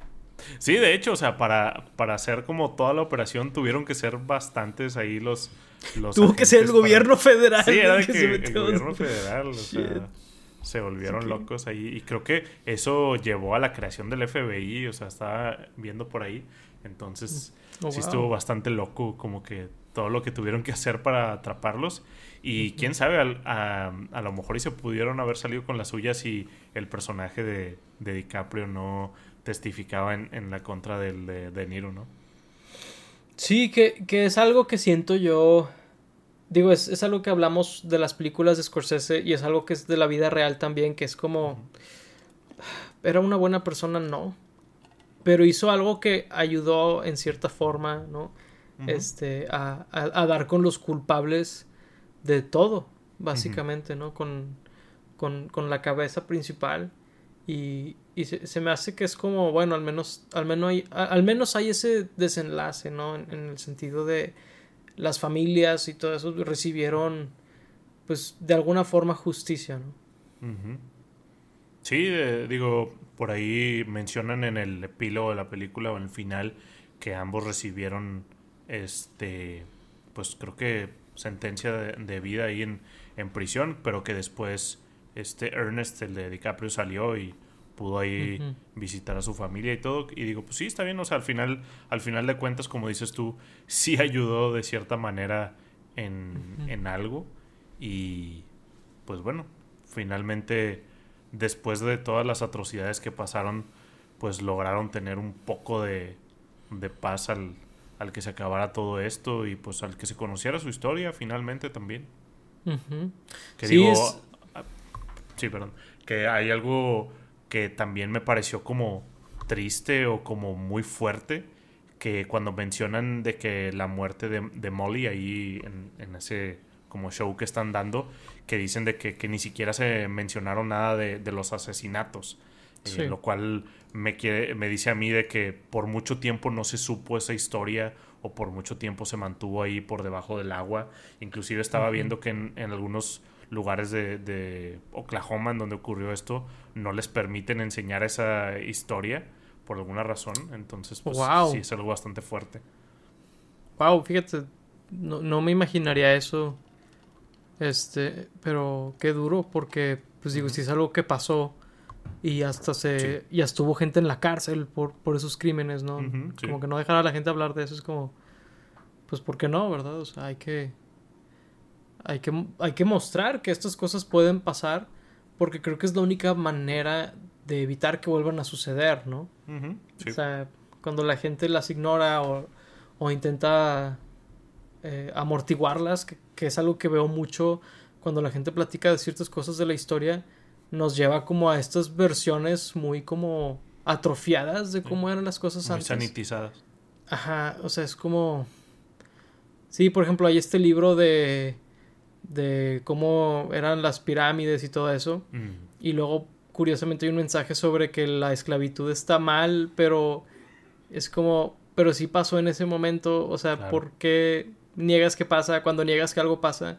Sí, de hecho, o sea, para, para hacer como toda la operación tuvieron que ser bastantes ahí los... los Tuvo que ser el para- gobierno federal Sí, era el de que que se el gobierno federal, o sea, se volvieron locos ahí. Y creo que eso llevó a la creación del FBI, o sea, estaba viendo por ahí. Entonces, Oh, sí wow. estuvo bastante loco, como que todo lo que tuvieron que hacer para atraparlos. Y quién sabe, al- a, a lo mejor y se pudieron haber salido con las suyas si el personaje de, de DiCaprio no testificaba en, en la contra del de, de Niro, ¿no? Sí, que, que es algo que siento yo. Digo, es, es algo que hablamos de las películas de Scorsese y es algo que es de la vida real también, que es como. Era una buena persona, no. Pero hizo algo que ayudó en cierta forma, ¿no? Este, a, a- a dar con los culpables de todo, básicamente, ¿no? Con, con, con la cabeza principal. Y, y se, se me hace que es como, bueno, al menos, al menos hay, al menos hay ese desenlace, ¿no? En, en el sentido de las familias y todo eso recibieron, pues, de alguna forma justicia, ¿no? Sí, eh, digo, por ahí mencionan en el epílogo de la película o en el final que ambos recibieron, este, pues creo que sentencia de, de vida ahí en, en prisión, pero que después este Ernest, el de DiCaprio, salió y pudo ahí visitar a su familia y todo. Y digo, pues sí, está bien, o sea, al final, al final de cuentas, como dices tú, sí ayudó de cierta manera en, en algo. Y pues bueno, finalmente, después de todas las atrocidades que pasaron, pues lograron tener un poco de, de paz al, al que se acabara todo esto y pues al que se conociera su historia finalmente también. Que Sí, digo, es- ah, sí, perdón, que hay algo que también me pareció como triste o como muy fuerte, que cuando mencionan de que la muerte de, de Molly ahí en, en ese como show que están dando, que dicen de que, que ni siquiera se mencionaron nada de, de los asesinatos, eh, lo cual me, quiere, me dice a mí de que por mucho tiempo no se supo esa historia o por mucho tiempo se mantuvo ahí por debajo del agua. Inclusive estaba viendo que en, en algunos lugares de, de Oklahoma en donde ocurrió esto no les permiten enseñar esa historia por alguna razón. Entonces, pues Wow. sí es algo bastante fuerte. Wow, fíjate, no, no me imaginaría eso. Este, pero qué duro, porque, pues digo, si es algo que pasó y hasta se. Ya estuvo gente en la cárcel por, por esos crímenes, ¿no? Ujú, sí. Como que no dejar a la gente hablar de eso es como. Pues, ¿por qué no, verdad? O sea, hay que. Hay que, hay que mostrar que estas cosas pueden pasar, porque creo que es la única manera de evitar que vuelvan a suceder, ¿no? Ujú, sí. O sea, cuando la gente las ignora o, o intenta eh, amortiguarlas, que, que es algo que veo mucho cuando la gente platica de ciertas cosas de la historia, nos lleva como a estas versiones muy como atrofiadas de cómo eran las cosas Muy antes. sanitizadas. Ajá, o sea, es como... Sí, por ejemplo, hay este libro de de cómo eran las pirámides y todo eso. Mm, Y luego, curiosamente, hay un mensaje sobre que la esclavitud está mal, pero es como, pero sí pasó en ese momento. O sea, Claro. ¿por qué niegas que pasa? Cuando niegas que algo pasa,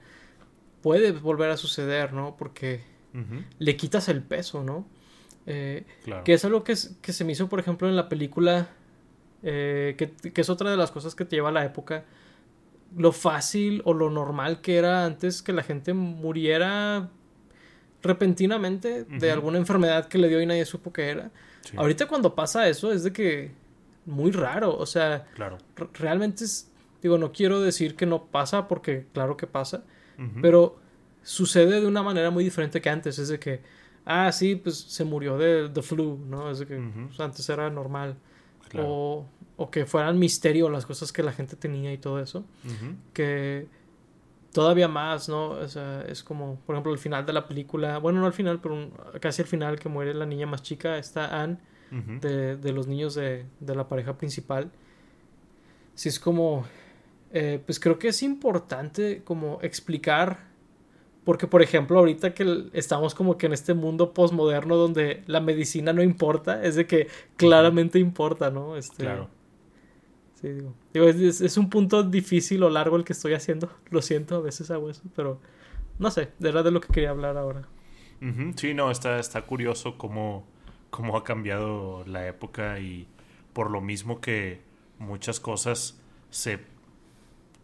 puede volver a suceder, ¿no? Porque le quitas el peso, ¿no? Eh, claro. que es algo que, se me hizo, por ejemplo, en la película, eh, que, que es otra de las cosas que te lleva a la época, lo fácil o lo normal que era antes que la gente muriera repentinamente de alguna enfermedad que le dio y nadie supo que era. Sí, Ahorita cuando pasa eso es de que muy raro, o sea, Claro. realmente es, digo, no quiero decir que no pasa porque claro que pasa, pero sucede de una manera muy diferente que antes. Es de que, ah, sí, pues se murió de, de flu, ¿no? Es de que pues, antes era normal. claro. O, o que fueran misterio las cosas que la gente tenía y todo eso. Que todavía más, ¿no? O sea, es como, por ejemplo, el final de la película. Bueno, no al final, pero un- casi al final que muere la niña más chica, está Anne. de, de, los niños de, de, la pareja principal. Sí es como, eh, pues creo que es importante como explicar, porque por ejemplo ahorita que estamos como que en este mundo postmoderno donde la medicina no importa, es de que claramente importa, ¿no? Este, claro. Sí, digo. digo es, es, un punto difícil o largo el que estoy haciendo. Lo siento, a veces hago eso, pero no sé, verdad de lo que quería hablar ahora. Sí, no, está, está curioso cómo, cómo ha cambiado la época y por lo mismo que muchas cosas se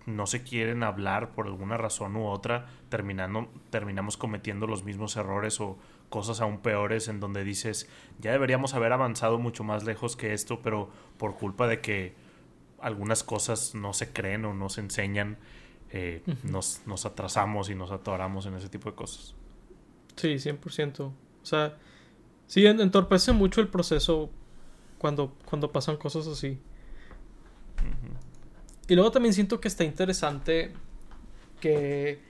no se quieren hablar por alguna razón u otra, terminando, terminamos cometiendo los mismos errores o cosas aún peores en donde dices, ya deberíamos haber avanzado mucho más lejos que esto, pero por culpa de que algunas cosas no se creen o no se enseñan, eh, nos, nos atrasamos y nos atoramos en ese tipo de cosas. Sí, 100%. O sea, sí, entorpece mucho el proceso cuando, cuando pasan cosas así. Y luego también siento que está interesante que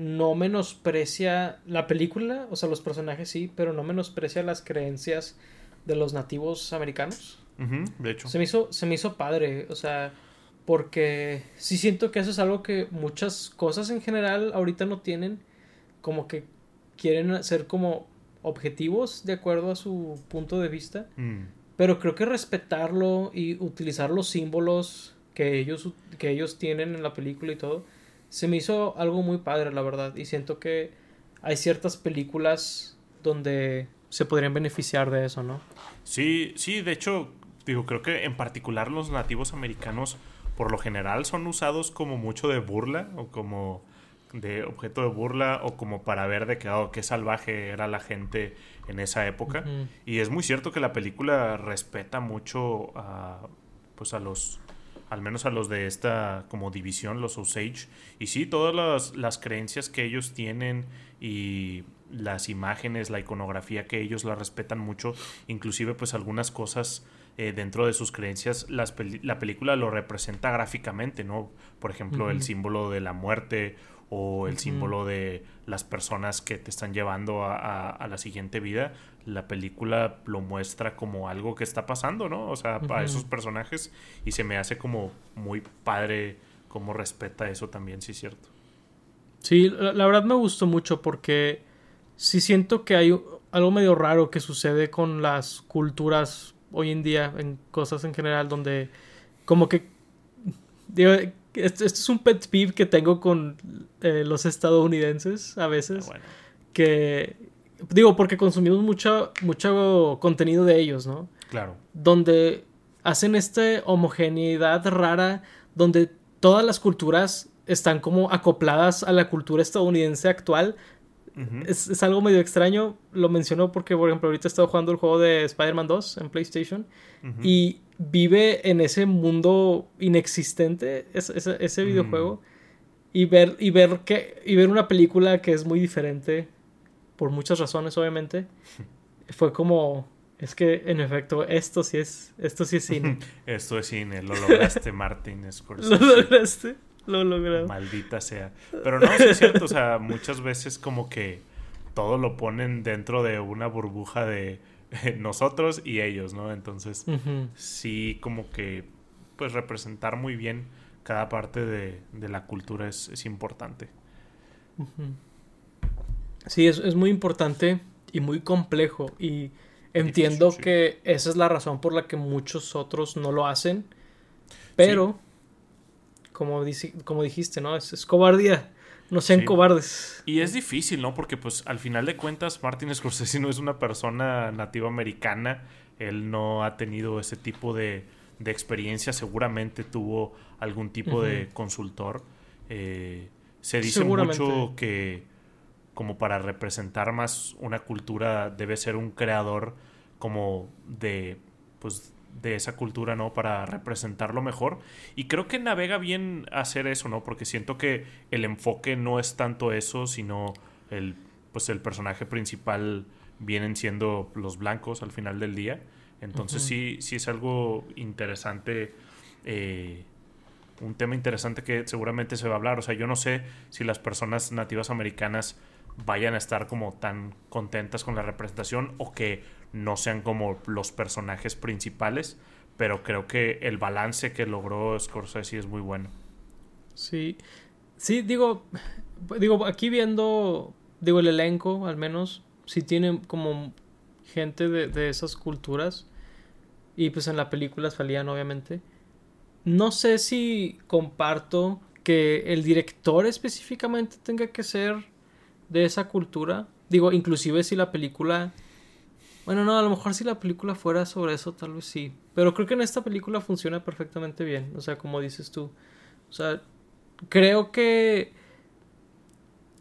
no menosprecia la película, o sea, los personajes sí, pero no menosprecia las creencias de los nativos americanos. de hecho. Se me, hizo, se me hizo padre, o sea, porque sí siento que eso es algo que muchas cosas en general ahorita no tienen, como que quieren ser como objetivos de acuerdo a su punto de vista. Mm. Pero creo que respetarlo y utilizar los símbolos que ellos, que ellos tienen en la película y todo, se me hizo algo muy padre, la verdad. Y siento que hay ciertas películas donde se podrían beneficiar de eso, ¿no? Sí, sí, de hecho, digo, creo que en particular los nativos americanos por lo general son usados como mucho de burla o como de objeto de burla o como para ver de que oh, qué salvaje era la gente en esa época. Y es muy cierto que la película respeta mucho a, pues a los, al menos a los de esta como división, los Osage. Y sí, todas las, las creencias que ellos tienen y las imágenes, la iconografía que ellos la respetan mucho, inclusive pues algunas cosas eh, dentro de sus creencias la película lo representa gráficamente, ¿no? Por ejemplo, el símbolo de la muerte o el símbolo de las personas que te están llevando a, la siguiente vida, la película lo muestra como algo que está pasando, ¿no? O sea, para esos personajes y se me hace como muy padre cómo respeta eso también, sí es cierto. Sí, la, verdad me gustó mucho porque sí siento que hay algo medio raro que sucede con las culturas hoy en día, en cosas en general, donde como que esto, es un pet peeve que tengo con eh, los estadounidenses a veces. Ah, que. Digo, porque consumimos mucho, mucho contenido de ellos, ¿no? Claro. Donde hacen esta homogeneidad rara, donde todas las culturas están como acopladas a la cultura estadounidense actual. es, algo medio extraño. Lo menciono porque, por ejemplo, ahorita he estado jugando el juego de Spider-Man 2 en PlayStation. Y vive en ese mundo inexistente, ese, videojuego, mm. y ver, y, ver que, y ver una película que es muy diferente, por muchas razones, obviamente, fue como, es que en efecto, esto sí es, esto sí es cine. esto es cine, lo lograste, Martin Scorsese. Lo lograste, lo lograste. Maldita sea. Pero no, es cierto, o sea, muchas veces como que todo lo ponen dentro de una burbuja de nosotros y ellos, ¿no? Entonces, sí, como que, pues representar muy bien cada parte de, la cultura es, importante. Sí, es, es, muy importante y muy complejo y entiendo que esa es la razón por la que muchos otros no lo hacen, pero, como, como dijiste, ¿no? Es, es cobardía no sean cobardes. Y es difícil, ¿no? Porque pues al final de cuentas Martin Scorsese no es una persona nativa americana. Él no ha tenido ese tipo de, de experiencia. Seguramente tuvo algún tipo de consultor. Eh, se dice mucho que como para representar más una cultura debe ser un creador como de pues de esa cultura, ¿no? Para representarlo mejor. Y creo que navega bien hacer eso, ¿no? Porque siento que el enfoque no es tanto eso, sino el, pues el personaje principal vienen siendo los blancos al final del día. Entonces sí, sí es algo interesante, eh, un tema interesante que seguramente se va a hablar. O sea, yo no sé si las personas nativas americanas vayan a estar como tan contentas con la representación o que no sean como los personajes principales, pero creo que el balance que logró Scorsese es muy bueno. Sí, sí, digo, digo, aquí viendo, digo, el elenco, al menos, sí tiene como gente de, de esas culturas, y pues en la película salían, obviamente. No sé si comparto que el director específicamente tenga que ser de esa cultura. Digo, inclusive si la película... Bueno, no, a lo mejor si la película fuera sobre eso, tal vez sí. Pero creo que en esta película funciona perfectamente bien. O sea, como dices tú. O sea, creo que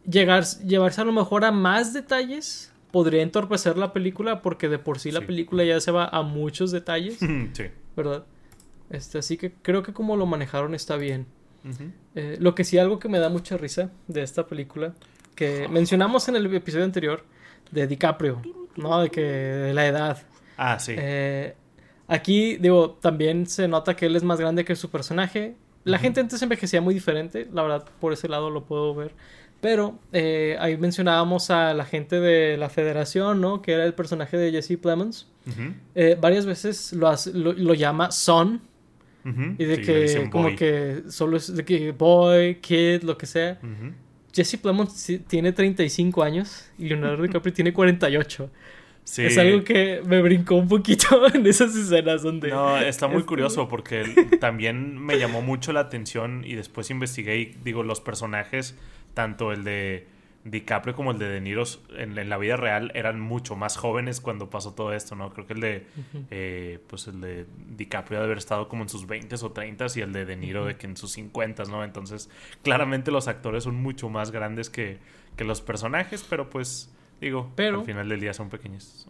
llegar, llevarse a lo mejor a más detalles podría entorpecer la película porque de por sí la película ya se va a muchos detalles. sí. ¿Verdad? Este, así que creo que como lo manejaron está bien. Eh, lo que sí, algo que me da mucha risa de esta película, que mencionamos en el episodio anterior, de DiCaprio, ¿no? De que de la edad. Ah, sí. Eh, aquí, digo, también se nota que él es más grande que su personaje. La gente antes envejecía muy diferente, la verdad, por ese lado lo puedo ver. Pero eh, ahí mencionábamos a la gente de la federación, ¿no? Que era el personaje de Jesse Plemons. varias veces lo, lo, llama Son, y de que, como que solo es de que boy, kid, lo que sea. Jesse Plemons tiene 35 años y Leonardo DiCaprio tiene 48. Sí. Es algo que me brincó un poquito en esas escenas donde... No, está muy curioso porque también me llamó mucho la atención y después investigué y digo, los personajes, tanto el de DiCaprio como el de De Niro en, la vida real eran mucho más jóvenes cuando pasó todo esto, ¿no? Creo que el de, eh, pues el de DiCaprio debe haber estado como en sus 20 o 30 y el de De Niro de que en sus 50, ¿no? Entonces, claramente los actores son mucho más grandes que, que los personajes, pero pues, digo, al final del día son pequeños.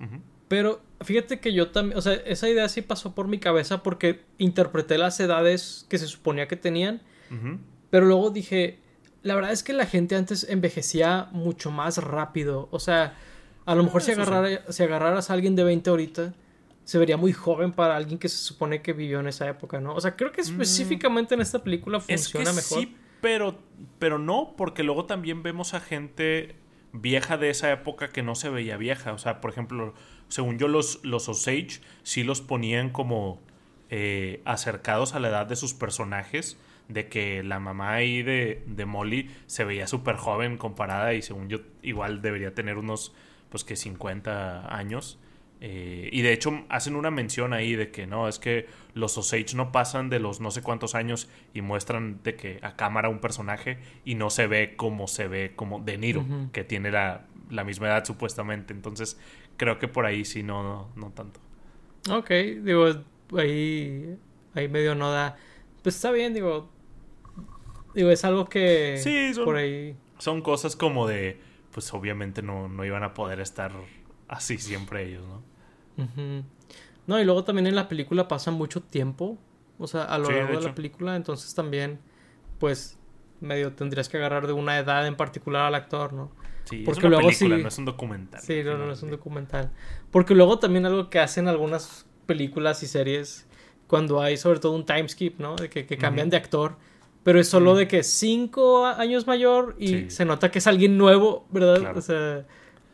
Pero fíjate que yo también, o sea, esa idea sí pasó por mi cabeza porque interpreté las edades que se suponía que tenían, pero luego dije la verdad es que la gente antes envejecía mucho más rápido. O sea, a lo mejor si, si agarraras a alguien de 20 ahorita, se vería muy joven para alguien que se supone que vivió en esa época, ¿no? O sea, creo que mm. específicamente en esta película funciona mejor. Sí, pero, pero no, porque luego también vemos a gente vieja de esa época que no se veía vieja. O sea, por ejemplo, según yo, los, los Osage sí los ponían como eh, acercados a la edad de sus personajes de que la mamá ahí de, de Molly se veía súper joven comparada y según yo igual debería tener unos pues que 50 años. Eh, y de hecho hacen una mención ahí de que no, es que los Osage no pasan de los no sé cuántos años y muestran de que a cámara un personaje y no se ve como se ve como De Niro, que tiene la, la, misma edad supuestamente. Entonces creo que por ahí sí no, no, no tanto. Ok, digo, ahí, ahí medio no da... Pues está bien, digo, Digo, es algo que sí, son, por ahí... Son cosas como de, pues obviamente no, no iban a poder estar así siempre ellos, ¿no? No, y luego también en la película pasa mucho tiempo, o sea, a lo largo de, la película, entonces también, pues, medio tendrías que agarrar de una edad en particular al actor, ¿no? Sí, Porque es una luego película, no es un documental. Sí, no, no es un documental. Porque luego también algo que hacen algunas películas y series, cuando hay sobre todo un time skip, ¿no? De que, cambian de actor pero es solo de que cinco años mayor y se nota que es alguien nuevo, ¿verdad? O sea,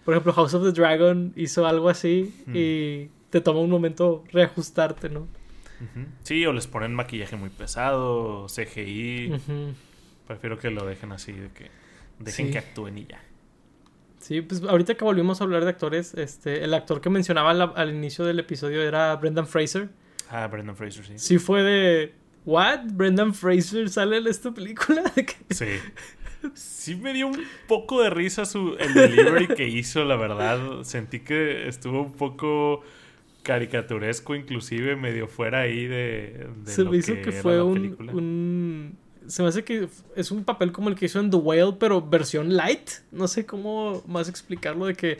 por ejemplo, House of the Dragon hizo algo así y te toma un momento reajustarte, ¿no? Sí, o les ponen maquillaje muy pesado, CGI. Prefiero que lo dejen así, de que dejen que actúen y ya. Sí, pues ahorita que volvimos a hablar de actores, este, el actor que mencionaba al inicio del episodio era Brendan Fraser. Ah, Brendan Fraser, sí. Sí fue de ¿What? ¿Brendan Fraser sale en esta película? Sí. Sí me dio un poco de risa su, el delivery que hizo, la verdad. Sentí que estuvo un poco caricaturesco, inclusive medio fuera ahí de... Se me hizo que, fue un, Se me hace que es un papel como el que hizo en The Whale, pero versión light. No sé cómo más explicarlo, de que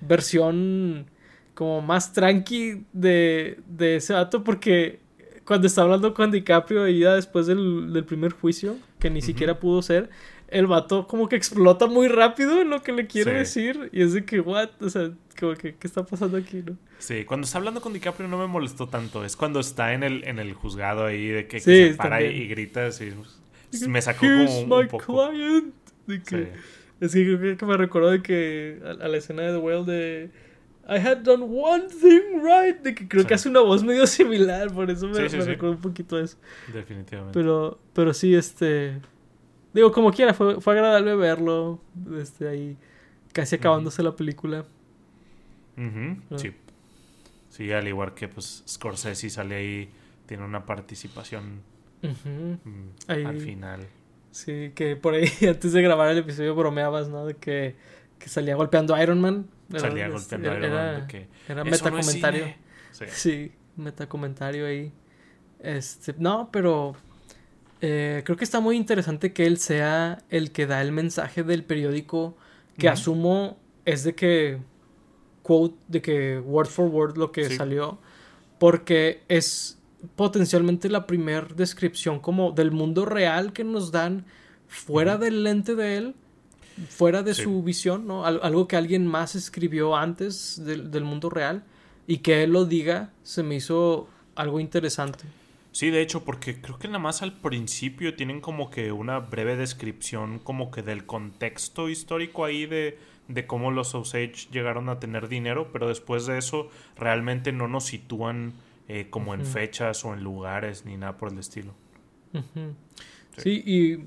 versión como más tranqui de, de ese dato, porque cuando está hablando con DiCaprio y ya después del, primer juicio, que ni siquiera pudo ser, el vato como que explota muy rápido en lo que le quiere decir. Y es de que, what? O sea, como que, ¿qué está pasando aquí, no? Sí, cuando está hablando con DiCaprio no me molestó tanto. Es cuando está en el, en el juzgado ahí de que, se para y, grita así. Me sacó como un, poco. Client. Es que creo que me recordó de que a, la escena de The Whale de I had done one thing right. De que creo Sí. que hace una voz medio similar, por eso me, Sí, sí, me sí. recuerdo un poquito eso. Definitivamente. Pero, pero sí, este. Digo, como quiera, fue, fue agradable verlo. Este, ahí, casi acabándose la película. Ah. Sí. Sí, al igual que pues Scorsese sale ahí, tiene una participación mm, Ahí. al final. Sí, que por ahí antes de grabar el episodio bromeabas, ¿no? De que, que salía golpeando a Iron Man. Salía golpeando era- era- que Era "Eso no metacomentario. cine". Sí. Sí, metacomentario ahí. Este, no, pero eh, creo que está muy interesante que él sea el que da el mensaje del periódico que asumo es de que quote, de que word for word lo que Sí. salió, porque es potencialmente la primer descripción como del mundo real que nos dan fuera del lente de él, fuera de Sí. su visión, ¿no? Al- algo que alguien más escribió antes del, del mundo real y que él lo diga se me hizo algo interesante. Sí, de hecho, porque creo que nada más al principio tienen como que una breve descripción como que del contexto histórico ahí de, de cómo los Osage llegaron a tener dinero, pero después de eso realmente no nos sitúan eh, como en fechas o en lugares ni nada por el estilo. Sí, y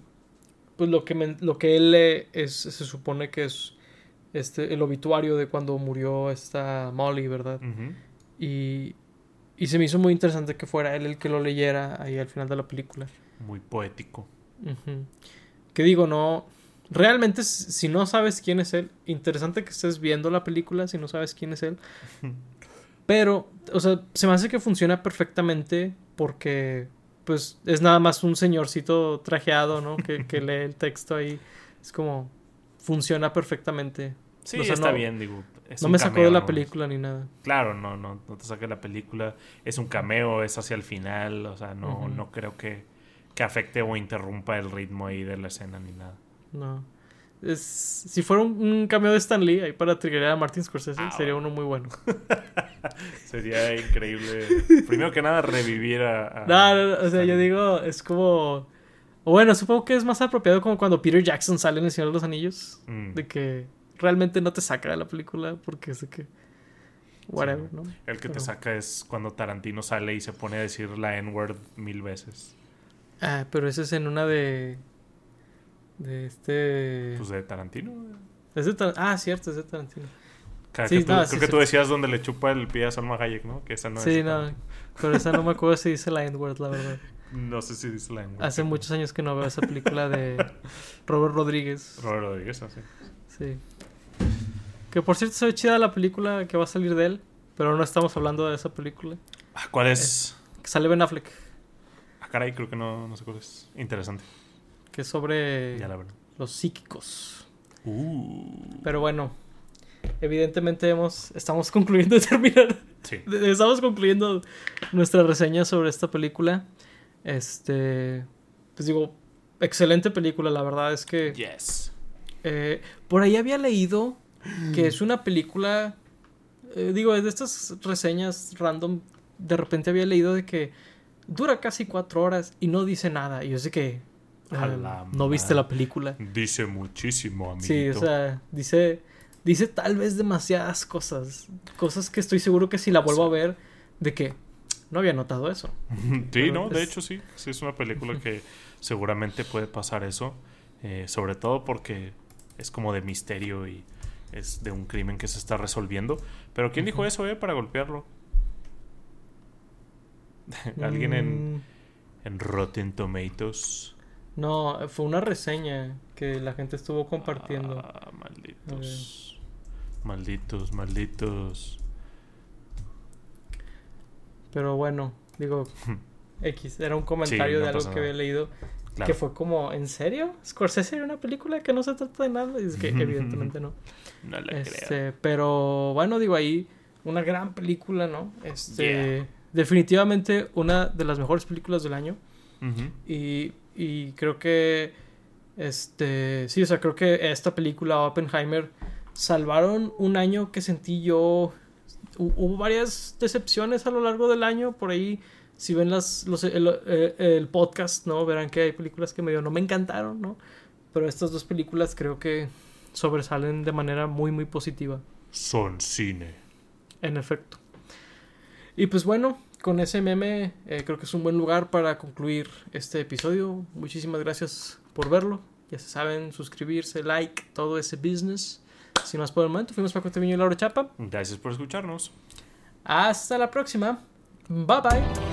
pues lo que, men- lo que él lee es, se supone que es este, el obituario de cuando murió esta Molly, ¿verdad? Y, y se me hizo muy interesante que fuera él el que lo leyera ahí al final de la película. Muy poético. Ujú. Que digo, no. Realmente, si no sabes quién es él, interesante que estés viendo la película si no sabes quién es él. Pero, o sea, se me hace que funciona perfectamente porque, pues, es nada más un señorcito trajeado, ¿no? Que, que lee el texto ahí. Es como, funciona perfectamente. Sí, O sea, está no- bien, digo. es no me sacó de la ¿no? película ni nada. Claro, no, no, no te saque de la película. Es un cameo, es hacia el final. O sea, no, no creo que, que afecte o interrumpa el ritmo ahí de la escena ni nada. No. Es, si fuera un, un cameo de Stan Lee ahí para triggerar a Martin Scorsese, Ah, sería uno muy bueno. Sería increíble. Primero que nada, revivir a. a No, no, no, o sea, yo digo, es como. Bueno, supongo que es más apropiado como cuando Peter Jackson sale en El Señor de los Anillos. Mm. De que realmente no te saca de la película porque es de que. Whatever, Sí. ¿no? El que te saca es cuando Tarantino sale y se pone a decir la N-word mil veces. Ah, pero ese es en una de. De este. Pues de Tarantino. es de Tar- Ah, cierto, es de Tarantino. Cada Sí, que tú- no, creo sí, que sí. tú decías donde le chupa el pie a Salma Hayek, ¿no? Que esa no sí, es. no. Pero esa no me acuerdo si dice la N-word, la verdad. No sé si dice la N-word. Hace pero- muchos años que no veo esa película de Robert Rodríguez. Robert Rodríguez, así. Sí. Que por cierto se ve chida la película que va a salir de él, pero no estamos hablando de esa película. Ah, ¿Cuál es? Que sale Ben Affleck, Ah, caray, creo que no, no sé cuál es. Interesante. Que es sobre Ya la verdad. los psíquicos. Uh. Pero bueno, evidentemente hemos estamos concluyendo de terminar Sí. estamos concluyendo nuestra reseña sobre esta película. Este, pues digo, excelente película, la verdad es que Yes. Eh, por ahí había leído que es una película. eh, digo, de estas reseñas random, de repente había leído de que dura casi cuatro horas y no dice nada. Y yo sé que. No viste la película. Dice muchísimo, amiguito. Sí, o sea, dice. Dice tal vez demasiadas cosas. Cosas que estoy seguro que si la vuelvo a ver, de que no había notado eso. sí, no, de hecho sí. Sí, es una película que seguramente puede pasar eso. eh, sobre todo porque es como de misterio y es de un crimen que se está resolviendo. Pero ¿quién dijo eso, eh? Para golpearlo. Alguien en, Mm, en Rotten Tomatoes. No, fue una reseña que la gente estuvo compartiendo. Ah, malditos. Malditos, malditos. Pero bueno, digo, X, era un comentario no de algo que nada. había leído Claro. que fue como, ¿en serio? ¿Scorsese era una película que no se trata de nada? Y es que evidentemente no. No la creo. Este, pero bueno, digo ahí, una gran película, ¿no? Este, Yeah. definitivamente una de las mejores películas del año. Y, y creo que, este, sí, o sea, creo que esta película, Oppenheimer, salvaron un año que sentí yo. Hu- Hubo varias decepciones a lo largo del año, por ahí, si ven las, los, el, eh, el podcast, ¿no? Verán que hay películas que medio no me encantaron, ¿no? Pero estas dos películas creo que sobresalen de manera muy, muy positiva. Son cine. En efecto. Y pues bueno, con ese meme eh, creo que es un buen lugar para concluir este episodio. Muchísimas gracias por verlo. Ya se saben, suscribirse, like, todo ese business. Sin más por el momento, fuimos Paco Teviño y Laura Chapa. Gracias por escucharnos. Hasta la próxima. Bye bye.